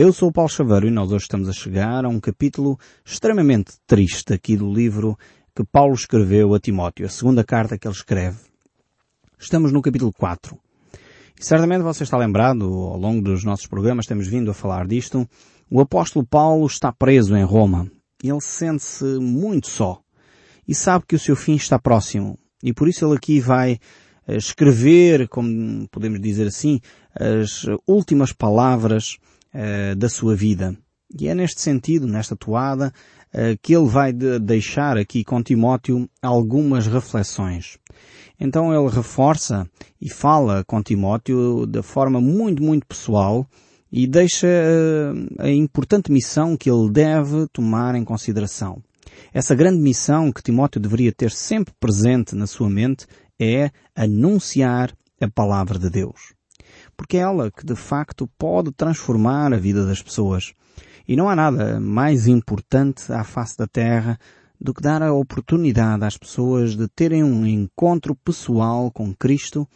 Eu sou o Paulo Chaveiro e nós hoje estamos a chegar a um capítulo extremamente triste aqui do livro que Paulo escreveu a Timóteo, a segunda carta que ele escreve. Estamos no capítulo 4. E certamente você está lembrado, ao longo dos nossos programas temos vindo a falar disto, o apóstolo Paulo está preso em Roma. Ele sente-se muito só. E sabe que o seu fim está próximo. E por isso ele aqui vai eh, escrever, como podemos dizer assim, as últimas palavras uh, da sua vida. E é neste sentido, nesta toada, uh, que ele vai de deixar aqui com Timóteo algumas reflexões. Então ele reforça e fala com Timóteo de forma muito, muito pessoal e deixa uh, a importante missão que ele deve tomar em consideração. Essa grande missão que Timóteo deveria ter sempre presente na sua mente é anunciar a palavra de Deus porque é ela que de facto pode transformar a vida das pessoas. E não há nada mais importante à face da Terra do que dar a oportunidade às pessoas de terem um encontro pessoal com Cristo,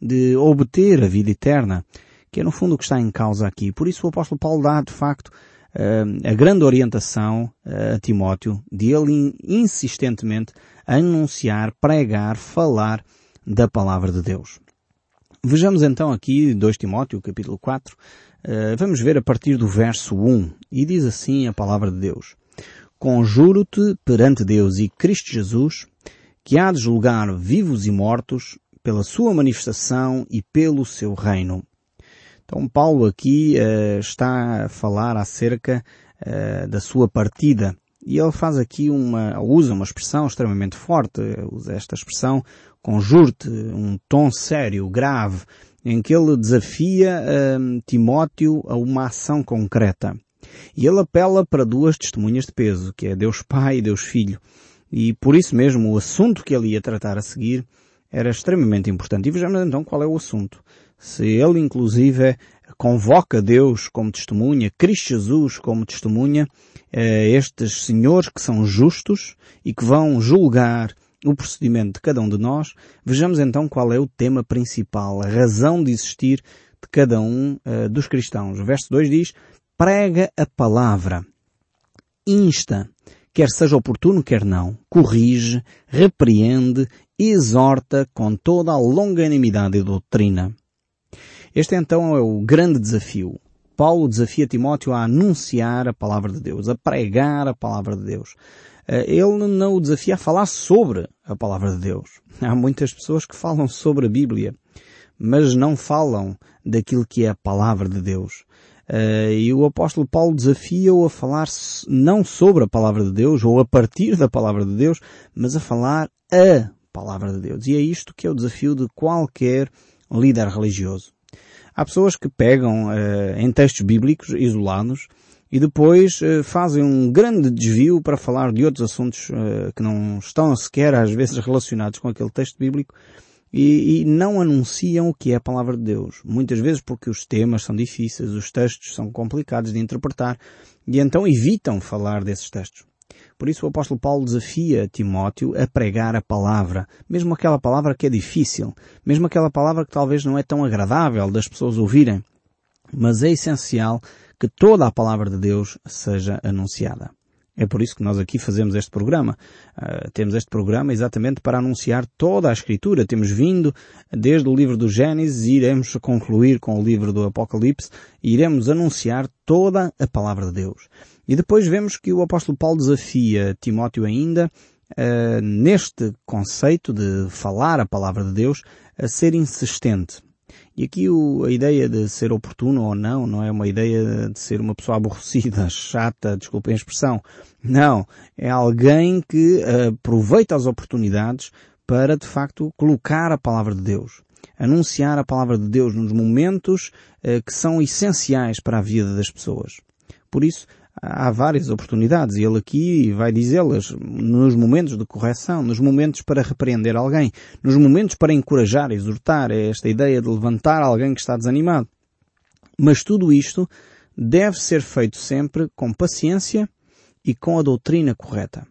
de obter a vida eterna, que é no fundo o que está em causa aqui. Por isso o apóstolo Paulo dá de facto eh, a grande orientação eh, a Timóteo de ele insistentemente anunciar, pregar, falar da palavra de Deus. Vejamos então aqui 2 Timóteo, capítulo 4, uh, eh, vamos ver a partir do verso 1, e diz assim a palavra de Deus. Conjuro-te perante Deus e Cristo Jesus, que há de julgar vivos e mortos pela sua manifestação e pelo seu reino. Então Paulo aqui uh, está a falar acerca uh, da sua partida. E ele faz aqui uma, usa uma expressão extremamente forte, usa esta expressão conjurte, um tom sério, grave, em que ele desafia uh, Timóteo a uma ação concreta. E ele apela para duas testemunhas de peso, que é Deus Pai e Deus Filho. E por isso mesmo o assunto que ele ia tratar a seguir era extremamente importante. E vejamos então qual é o assunto. Se ele inclusive convoca Deus como testemunha, Cristo Jesus como testemunha, eh, estes senhores que são justos e que vão julgar o procedimento de cada um de nós, vejamos então qual é o tema principal, a razão de existir de cada um uh, dos cristãos. O verso 2 diz, prega a palavra, insta, quer seja oportuno, quer não, corrige, repreende, exorta com toda a longanimidade e doutrina. Este então é o grande desafio. Paulo desafia Timóteo a anunciar a palavra de Deus, a pregar a palavra de Deus. Eh, ele não o desafia a falar sobre a palavra de Deus. Há muitas pessoas que falam sobre a Bíblia, mas não falam daquilo que é a palavra de Deus. Uh, e o apóstolo Paulo desafia-o a falar não sobre a palavra de Deus ou a partir da palavra de Deus, mas a falar a palavra de Deus. E é isto que é o desafio de qualquer líder religioso. Há pessoas que pegam uh, em textos bíblicos isolados e depois uh, fazem um grande desvio para falar de outros assuntos uh, que não estão sequer às vezes relacionados com aquele texto bíblico e, e, não anunciam o que é a palavra de Deus. Muitas vezes porque os temas são difíceis, os textos são complicados de interpretar e então evitam falar desses textos. Por isso o apóstolo Paulo desafia Timóteo a pregar a palavra, mesmo aquela palavra que é difícil, mesmo aquela palavra que talvez não é tão agradável das pessoas ouvirem. Mas é essencial que toda a palavra de Deus seja anunciada. É por isso que nós aqui fazemos este programa. Uh, temos este programa exatamente para anunciar toda a Escritura. Temos vindo desde o livro do Gênesis e iremos concluir com o livro do Apocalipse e iremos anunciar toda a palavra de Deus. E depois vemos que o apóstolo Paulo desafia Timóteo ainda uh, neste conceito de falar a palavra de Deus a ser insistente. E aqui o, a ideia de ser oportuno ou não, não é uma ideia de ser uma pessoa aborrecida, chata, desculpem a expressão. Não. É alguém que uh, aproveita as oportunidades para, de facto, colocar a palavra de Deus. Anunciar a palavra de Deus nos momentos uh, que são essenciais para a vida das pessoas. Por isso, há várias oportunidades e ele aqui vai dizê-las nos momentos de correção, nos momentos para repreender alguém, nos momentos para encorajar, exortar, é esta ideia de levantar alguém que está desanimado. Mas tudo isto deve ser feito sempre com paciência e com a doutrina correta.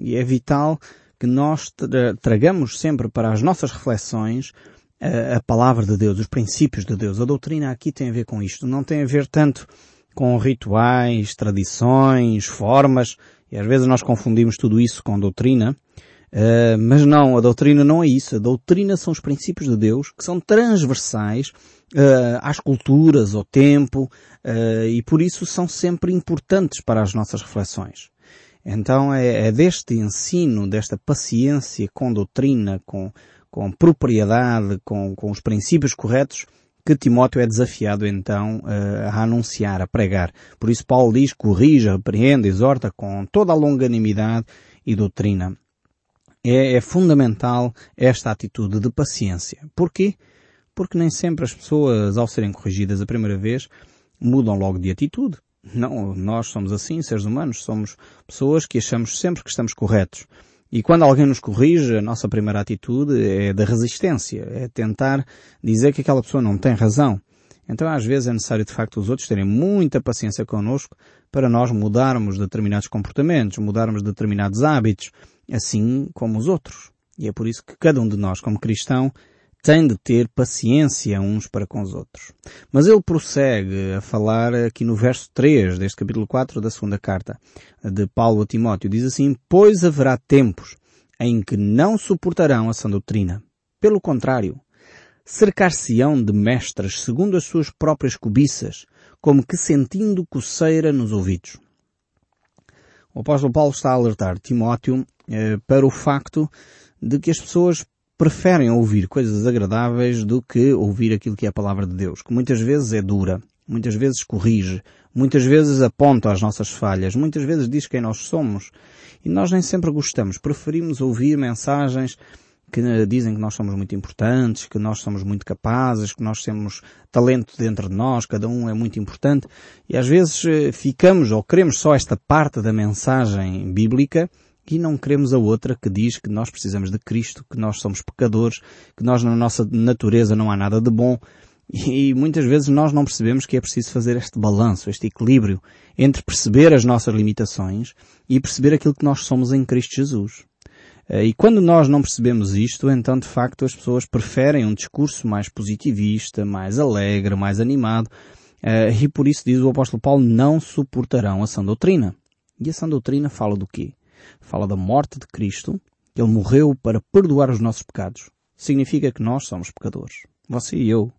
E é vital que nós tragamos sempre para as nossas reflexões a, a palavra de Deus, os princípios de Deus. A doutrina aqui tem a ver com isto. Não tem a ver tanto com rituais, tradições, formas, e às vezes nós confundimos tudo isso com doutrina, uh, mas não, a doutrina não é isso. A doutrina são os princípios de Deus que são transversais uh, às culturas, ao tempo, uh, e por isso são sempre importantes para as nossas reflexões. Então é, é deste ensino, desta paciência com doutrina, com, com propriedade, com, com os princípios corretos, que Timóteo é desafiado então uh, a anunciar, a pregar. Por isso Paulo diz, corrija, repreende, exorta com toda a longanimidade e doutrina. É, é fundamental esta atitude de paciência. Porquê? Porque nem sempre as pessoas, ao serem corrigidas a primeira vez, mudam logo de atitude. Não, nós somos assim, seres humanos, somos pessoas que achamos sempre que estamos corretos. E quando alguém nos corrige, a nossa primeira atitude é da resistência, é tentar dizer que aquela pessoa não tem razão. Então às vezes é necessário de facto os outros terem muita paciência connosco para nós mudarmos determinados comportamentos, mudarmos determinados hábitos, assim como os outros. E é por isso que cada um de nós, como cristão, tem de ter paciência uns para com os outros. Mas ele prossegue a falar aqui no verso 3 deste capítulo 4 da segunda carta de Paulo a Timóteo. Diz assim, Pois haverá tempos em que não suportarão a sã doutrina. Pelo contrário, cercar-se-ão de mestras segundo as suas próprias cobiças, como que sentindo coceira nos ouvidos. O apóstolo Paulo está a alertar Timóteo eh, para o facto de que as pessoas preferem ouvir coisas agradáveis do que ouvir aquilo que é a palavra de Deus, que muitas vezes é dura, muitas vezes corrige, muitas vezes aponta as nossas falhas, muitas vezes diz quem nós somos. E nós nem sempre gostamos, preferimos ouvir mensagens que dizem que nós somos muito importantes, que nós somos muito capazes, que nós temos talento dentro de nós, cada um é muito importante. E às vezes eh, ficamos ou queremos só esta parte da mensagem bíblica e não queremos a outra que diz que nós precisamos de Cristo, que nós somos pecadores, que nós na nossa natureza não há nada de bom. E muitas vezes nós não percebemos que é preciso fazer este balanço, este equilíbrio entre perceber as nossas limitações e perceber aquilo que nós somos em Cristo Jesus. Eh, e quando nós não percebemos isto, então de facto as pessoas preferem um discurso mais positivista, mais alegre, mais animado, eh, e por isso diz o apóstolo Paulo, não suportarão a sã doutrina. E a sã doutrina fala do quê? Fala da morte de Cristo, Ele morreu para perdoar os nossos pecados. Significa que nós somos pecadores. Você e eu.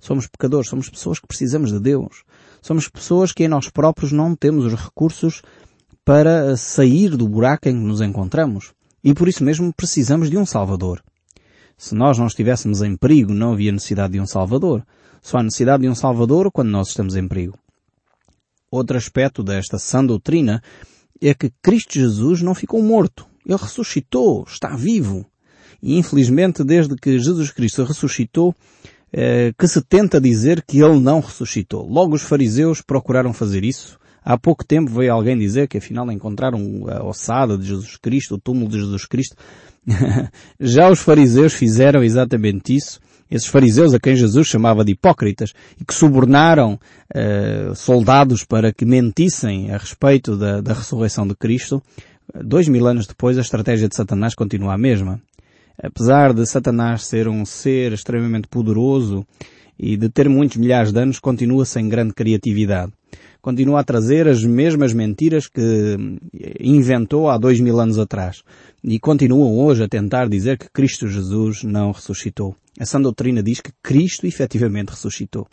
Somos pecadores, somos pessoas que precisamos de Deus. Somos pessoas que em nós próprios não temos os recursos para sair do buraco em que nos encontramos. E por isso mesmo precisamos de um Salvador. Se nós não estivéssemos em perigo, não havia necessidade de um Salvador. Só há necessidade de um Salvador quando nós estamos em perigo. Outro aspecto desta sã doutrina é que Cristo Jesus não ficou morto. Ele ressuscitou, está vivo. E infelizmente, desde que Jesus Cristo ressuscitou, é, que se tenta dizer que ele não ressuscitou. Logo os fariseus procuraram fazer isso. Há pouco tempo veio alguém dizer que afinal encontraram a ossada de Jesus Cristo, o túmulo de Jesus Cristo. Já os fariseus fizeram exatamente isso esses fariseus a quem Jesus chamava de hipócritas e que subornaram uh, soldados para que mentissem a respeito da, da ressurreição de Cristo, dois mil anos depois a estratégia de Satanás continua a mesma. Apesar de Satanás ser um ser extremamente poderoso e de ter muitos milhares de anos, continua sem grande criatividade. Continua a trazer as mesmas mentiras que inventou há dois mil anos atrás. E continuam hoje a tentar dizer que Cristo Jesus não ressuscitou. Essa doutrina diz que Cristo efetivamente ressuscitou.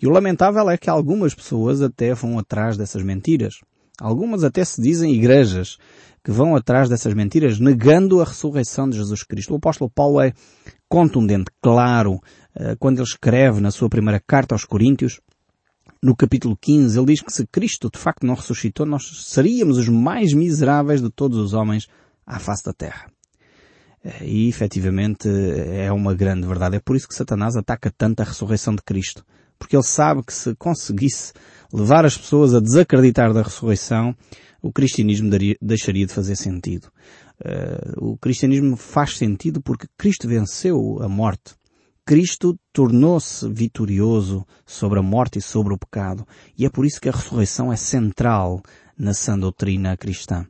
E o lamentável é que algumas pessoas até vão atrás dessas mentiras. Algumas até se dizem igrejas que vão atrás dessas mentiras, negando a ressurreição de Jesus Cristo. O apóstolo Paulo é contundente, claro, eh, quando ele escreve na sua primeira carta aos Coríntios, no capítulo 15, ele diz que se Cristo de facto não ressuscitou, nós seríamos os mais miseráveis de todos os homens à face da terra. E efetivamente é uma grande verdade. É por isso que Satanás ataca tanto a ressurreição de Cristo. Porque ele sabe que se conseguisse levar as pessoas a desacreditar da ressurreição, o cristianismo daria, deixaria de fazer sentido. Uh, o cristianismo faz sentido porque Cristo venceu a morte. Cristo tornou-se vitorioso sobre a morte e sobre o pecado. E é por isso que a ressurreição é central na sã doutrina cristã.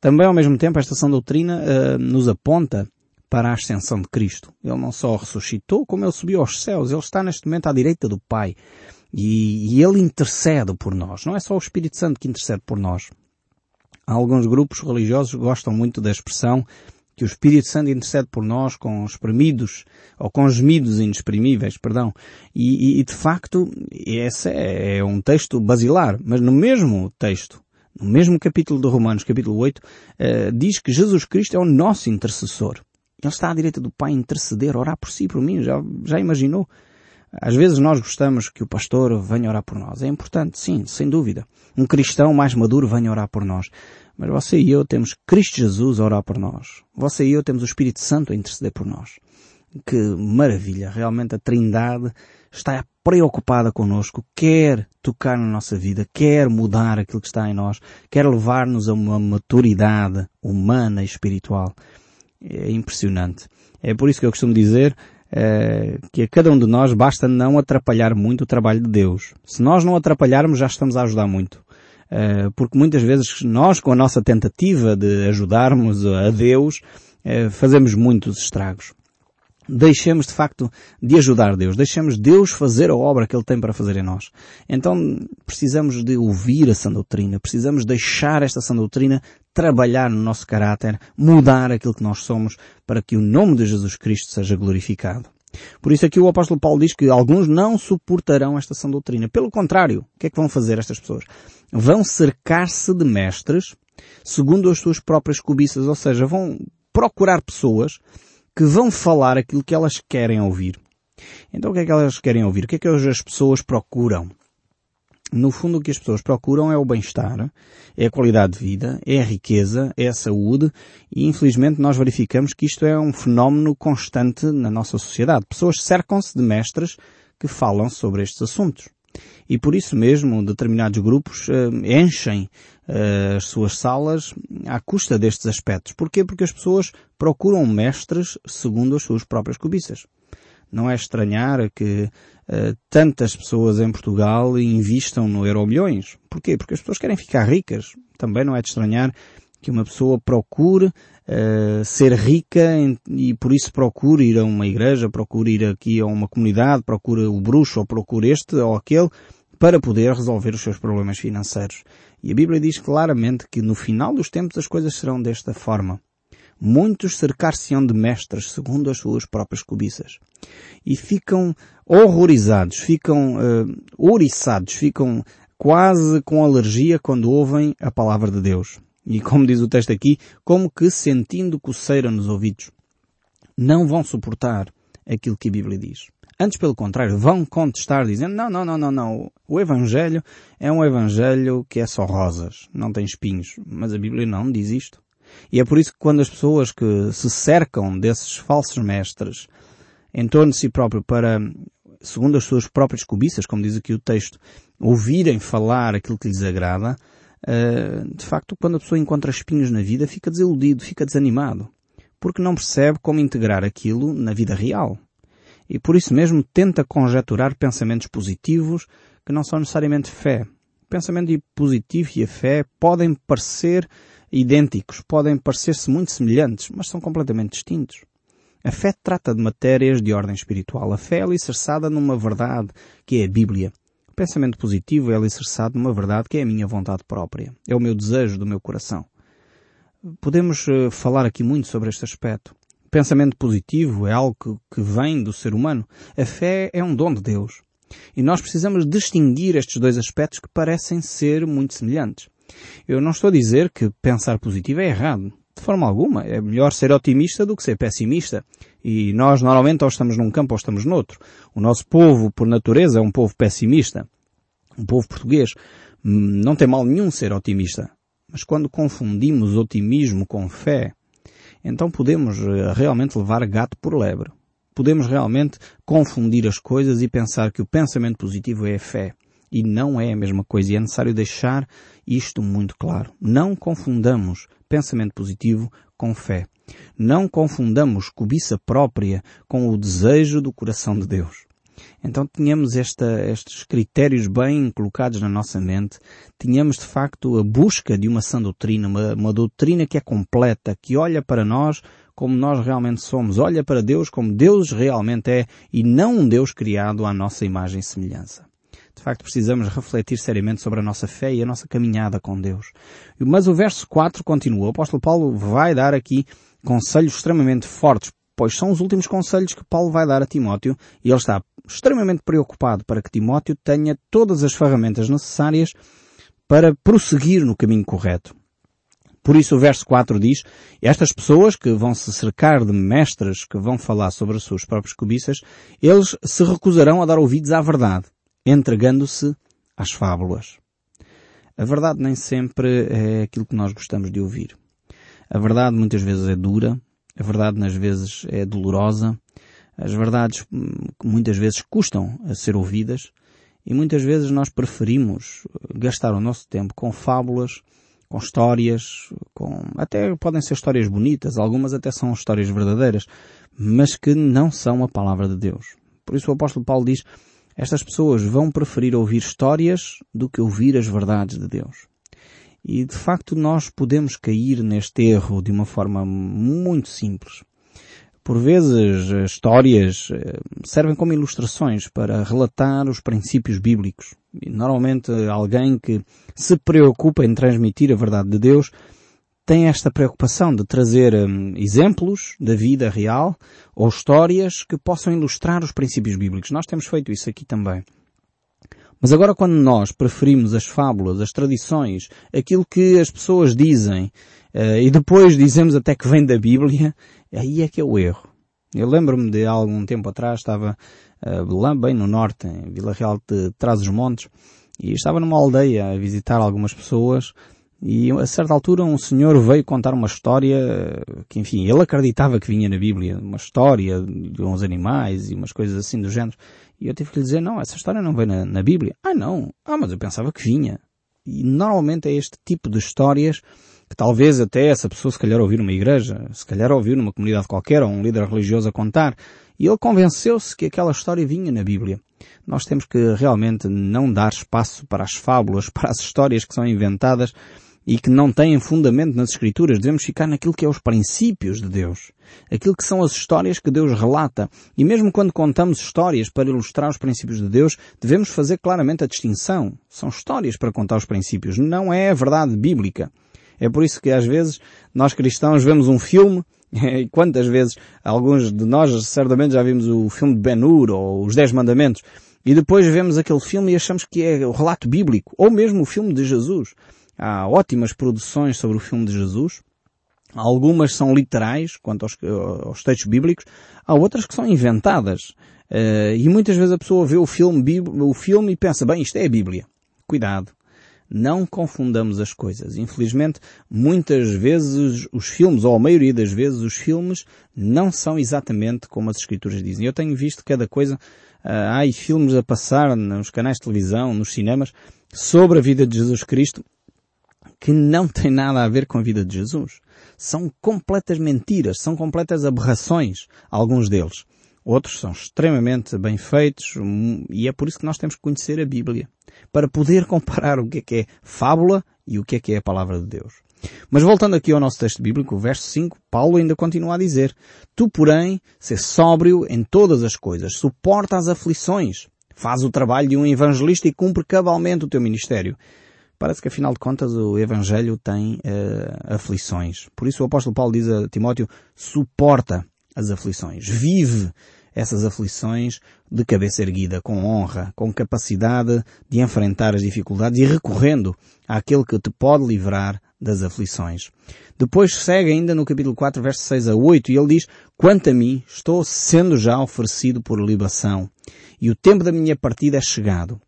Também, ao mesmo tempo, esta sã doutrina uh, nos aponta para a ascensão de Cristo. Ele não só ressuscitou, como ele subiu aos céus. Ele está neste momento à direita do Pai. E, e Ele intercede por nós. Não é só o Espírito Santo que intercede por nós. Alguns grupos religiosos gostam muito da expressão que o Espírito Santo intercede por nós com espremidos, ou com gemidos inexprimíveis, perdão. E, e, de facto, esse é, é um texto basilar, mas no mesmo texto, no mesmo capítulo de Romanos, capítulo 8, uh, eh, diz que Jesus Cristo é o nosso intercessor. Ele está à direita do Pai interceder, orar por si, por mim, já, já imaginou? Às vezes nós gostamos que o pastor venha orar por nós. É importante, sim, sem dúvida. Um cristão mais maduro venha orar por nós. Mas você e eu temos Cristo Jesus a orar por nós. Você e eu temos o Espírito Santo a interceder por nós. Que maravilha! Realmente a Trindade está preocupada connosco, quer tocar na nossa vida, quer mudar aquilo que está em nós, quer levar-nos a uma maturidade humana e espiritual. É impressionante. É por isso que eu costumo dizer é, que a cada um de nós basta não atrapalhar muito o trabalho de Deus. Se nós não atrapalharmos, já estamos a ajudar muito. É, porque muitas vezes nós, com a nossa tentativa de ajudarmos a Deus, é, fazemos muitos estragos. Deixemos de facto de ajudar Deus, deixemos Deus fazer a obra que Ele tem para fazer em nós. Então precisamos de ouvir a sã doutrina, precisamos deixar esta sã doutrina trabalhar no nosso caráter, mudar aquilo que nós somos para que o nome de Jesus Cristo seja glorificado. Por isso aqui o apóstolo Paulo diz que alguns não suportarão esta sã doutrina. Pelo contrário, o que é que vão fazer estas pessoas? Vão cercar-se de mestres segundo as suas próprias cobiças, ou seja, vão procurar pessoas que vão falar aquilo que elas querem ouvir. Então o que é que elas querem ouvir? O que é que as pessoas procuram? no fundo o que as pessoas procuram é o bem-estar, é a qualidade de vida, é a riqueza, é a saúde e infelizmente nós verificamos que isto é um fenómeno constante na nossa sociedade. Pessoas cercam-se de mestres que falam sobre estes assuntos. E por isso mesmo determinados grupos uh, enchem uh, as suas salas à custa destes aspectos. Porquê? Porque as pessoas procuram mestres segundo as suas próprias cobiças. Não é estranhar que uh, tantas pessoas em Portugal invistam no Euro Milhões. Porquê? Porque as pessoas querem ficar ricas. Também não é de estranhar que uma pessoa procure uh, ser rica e por isso procure ir a uma igreja, procure ir aqui a uma comunidade, procure o bruxo ou procure este ou aquele para poder resolver os seus problemas financeiros. E a Bíblia diz claramente que no final dos tempos as coisas serão desta forma muitos cercar-se-ão de mestres segundo as suas próprias cobiças. E ficam horrorizados, ficam uh, ficam quase com alergia quando ouvem a palavra de Deus. E como diz o texto aqui, como que sentindo coceira nos ouvidos. Não vão suportar aquilo que a Bíblia diz. Antes, pelo contrário, vão contestar dizendo, não, não, não, não, não, o Evangelho é um Evangelho que é só rosas, não tem espinhos. Mas a Bíblia não diz isto. E é por isso que quando as pessoas que se cercam desses falsos mestres em torno de si próprio para, segundo as suas próprias cobiças, como diz aqui o texto, ouvirem falar aquilo que lhes agrada, de facto, quando a pessoa encontra espinhos na vida, fica desiludido, fica desanimado, porque não percebe como integrar aquilo na vida real. E por isso mesmo tenta conjecturar pensamentos positivos que não são necessariamente fé. O pensamento positivo e a fé podem parecer idênticos, podem parecer-se muito semelhantes, mas são completamente distintos. A fé trata de matérias de ordem espiritual. A fé é alicerçada numa verdade, que é a Bíblia. Pensamento positivo é alicerçado numa verdade que é a minha vontade própria. É o meu desejo do meu coração. Podemos uh, falar aqui muito sobre este aspecto. Pensamento positivo é algo que, que vem do ser humano. A fé é um dom de Deus. E nós precisamos distinguir estes dois aspectos que parecem ser muito semelhantes. Eu não estou a dizer que pensar positivo é errado. De forma alguma. É melhor ser otimista do que ser pessimista. E nós normalmente ou estamos num campo ou estamos noutro. O nosso povo, por natureza, é um povo pessimista. Um povo português. Não tem mal nenhum ser otimista. Mas quando confundimos otimismo com fé, então podemos eh, realmente levar gato por lebre. Podemos realmente confundir as coisas e pensar que o pensamento positivo é fé. E não é a mesma coisa. E é necessário deixar isto muito claro. Não confundamos pensamento positivo com fé. Não confundamos cobiça própria com o desejo do coração de Deus. Então tínhamos esta, estes critérios bem colocados na nossa mente, tínhamos de facto a busca de uma sã doutrina, uma, uma doutrina que é completa, que olha para nós como nós realmente somos, olha para Deus como Deus realmente é e não um Deus criado à nossa imagem e semelhança De facto, precisamos refletir seriamente sobre a nossa fé e a nossa caminhada com Deus. Mas o verso 4 continua. O apóstolo Paulo vai dar aqui conselhos extremamente fortes, pois são os últimos conselhos que Paulo vai dar a Timóteo e ele está extremamente preocupado para que Timóteo tenha todas as ferramentas necessárias para prosseguir no caminho correto. Por isso o verso 4 diz, estas pessoas que vão se cercar de mestres que vão falar sobre as suas próprias cobiças, eles se recusarão a dar ouvidos à verdade, entregando-se às fábulas. A verdade nem sempre é aquilo que nós gostamos de ouvir. A verdade muitas vezes é dura, a verdade nas vezes é dolorosa, as verdades hum, muitas vezes custam a ser ouvidas e muitas vezes nós preferimos gastar o nosso tempo com fábulas, com histórias, com, até podem ser histórias bonitas, algumas até são histórias verdadeiras, mas que não são a palavra de Deus. Por isso o apóstolo Paulo diz, estas pessoas vão preferir ouvir histórias do que ouvir as verdades de Deus. E de facto nós podemos cair neste erro de uma forma muito simples. Por vezes, histórias eh, servem como ilustrações para relatar os princípios bíblicos. E normalmente alguém que se preocupa em transmitir a verdade de Deus tem esta preocupação de trazer um, exemplos da vida real ou histórias que possam ilustrar os princípios bíblicos. Nós temos feito isso aqui também. Mas agora quando nós preferimos as fábulas, as tradições, aquilo que as pessoas dizem, uh, e depois dizemos até que vem da Bíblia, Aí é que é o erro. Eu lembro-me de algum tempo atrás, estava uh, lá bem no norte, em Vila Real de Trás-os-Montes, e estava numa aldeia a visitar algumas pessoas, e a certa altura um senhor veio contar uma história que, enfim, ele acreditava que vinha na Bíblia, uma história de uns animais e umas coisas assim do género. E eu tive que lhe dizer, não, essa história não vem na, na Bíblia. Ah, não. Ah, mas eu pensava que vinha. E normalmente é este tipo de histórias que talvez até essa pessoa se calhar ouviu numa igreja, se calhar ouviu numa comunidade qualquer ou um líder religioso a contar, e ele convenceu-se que aquela história vinha na Bíblia. Nós temos que realmente não dar espaço para as fábulas, para as histórias que são inventadas e que não têm fundamento nas Escrituras. Devemos ficar naquilo que é os princípios de Deus. Aquilo que são as histórias que Deus relata. E mesmo quando contamos histórias para ilustrar os princípios de Deus, devemos fazer claramente a distinção. São histórias para contar os princípios. Não é a verdade bíblica. É por isso que às vezes nós cristãos vemos um filme e quantas vezes alguns de nós certamente já vimos o filme de Ben-Hur ou os Dez Mandamentos e depois vemos aquele filme e achamos que é o relato bíblico ou mesmo o filme de Jesus. Há ótimas produções sobre o filme de Jesus. Algumas são literais quanto aos, aos textos bíblicos. Há outras que são inventadas. Uh, e muitas vezes a pessoa vê o filme, o filme e pensa, bem, isto é a Bíblia. Cuidado. Não confundamos as coisas. Infelizmente, muitas vezes os filmes, ou a maioria das vezes, os filmes não são exatamente como as escrituras dizem. Eu tenho visto cada coisa, uh, há filmes a passar nos canais de televisão, nos cinemas, sobre a vida de Jesus Cristo, que não tem nada a ver com a vida de Jesus. São completas mentiras, são completas aberrações, alguns deles. Outros são extremamente bem feitos e é por isso que nós temos que conhecer a Bíblia para poder comparar o que é que é fábula e o que é que é a palavra de Deus. Mas voltando aqui ao nosso texto bíblico, o verso 5, Paulo ainda continua a dizer, Tu, porém, ser sóbrio em todas as coisas, suporta as aflições, faz o trabalho de um evangelista e cumpre cabalmente o teu ministério. Parece que afinal de contas o Evangelho tem uh, aflições. Por isso o apóstolo Paulo diz a Timóteo, suporta as aflições, vive essas aflições de cabeça erguida, com honra, com capacidade de enfrentar as dificuldades e recorrendo àquele que te pode livrar das aflições. Depois segue ainda no capítulo 4, versos 6 a 8, e ele diz, Quanto a mim, estou sendo já oferecido por libação, e o tempo da minha partida é chegado.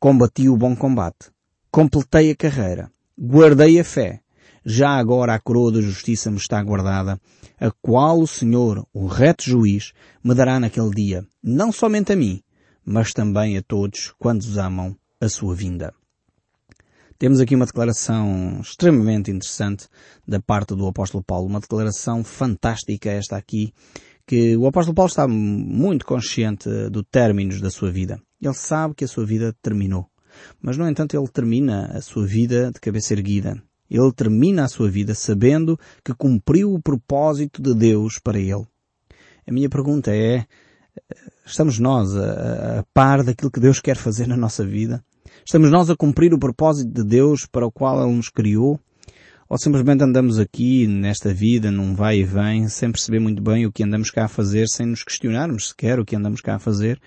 Combati o bom combate, completei a carreira, guardei a fé, já agora a coroa da justiça me está guardada, a qual o Senhor, o reto juiz, me dará naquele dia, não somente a mim, mas também a todos quantos amam a sua vinda. Temos aqui uma declaração extremamente interessante da parte do apóstolo Paulo, uma declaração fantástica esta aqui, que o apóstolo Paulo está muito consciente do términos da sua vida. Ele sabe que a sua vida terminou. Mas, no entanto, ele termina a sua vida de cabeça erguida. Ele termina a sua vida sabendo que cumpriu o propósito de Deus para ele. A minha pergunta é, Estamos nós a, a par daquilo que Deus quer fazer na nossa vida? Estamos nós a cumprir o propósito de Deus para o qual Ele nos criou? Ou simplesmente andamos aqui nesta vida, num vai e vem, sem perceber muito bem o que andamos cá a fazer, sem nos questionarmos sequer o que andamos cá a fazer?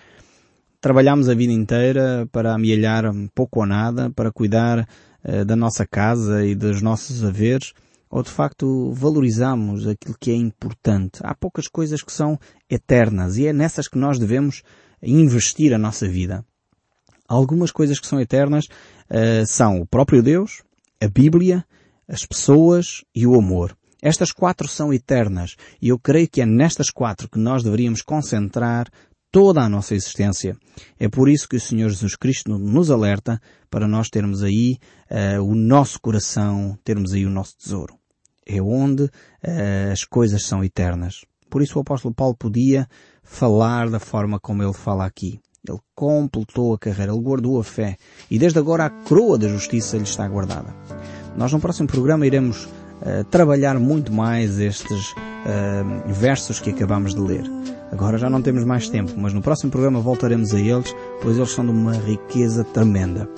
Trabalhamos a vida inteira para amealhar pouco ou nada, para cuidar uh, da nossa casa e dos nossos haveres, ou de facto valorizamos aquilo que é importante. Há poucas coisas que são eternas e é nessas que nós devemos investir a nossa vida. Algumas coisas que são eternas uh, são o próprio Deus, a Bíblia, as pessoas e o amor. Estas quatro são eternas e eu creio que é nestas quatro que nós deveríamos concentrar toda a nossa existência. É por isso que o Senhor Jesus Cristo nos alerta para nós termos aí uh, o nosso coração, termos aí o nosso tesouro. É onde uh, as coisas são eternas. Por isso o apóstolo Paulo podia falar da forma como ele fala aqui. Ele completou a carreira, ele guardou a fé e desde agora a coroa da justiça lhe está guardada. Nós no próximo programa iremos uh, trabalhar muito mais estes uh, versos que acabamos de ler. Agora já não temos mais tempo, mas no próximo programa voltaremos a eles, pois eles são de uma riqueza tremenda.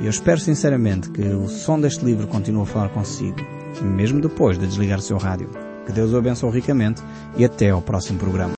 E eu espero sinceramente que o som deste livro continue a falar consigo, mesmo depois de desligar o seu rádio. Que Deus o abençoe ricamente e até ao próximo programa.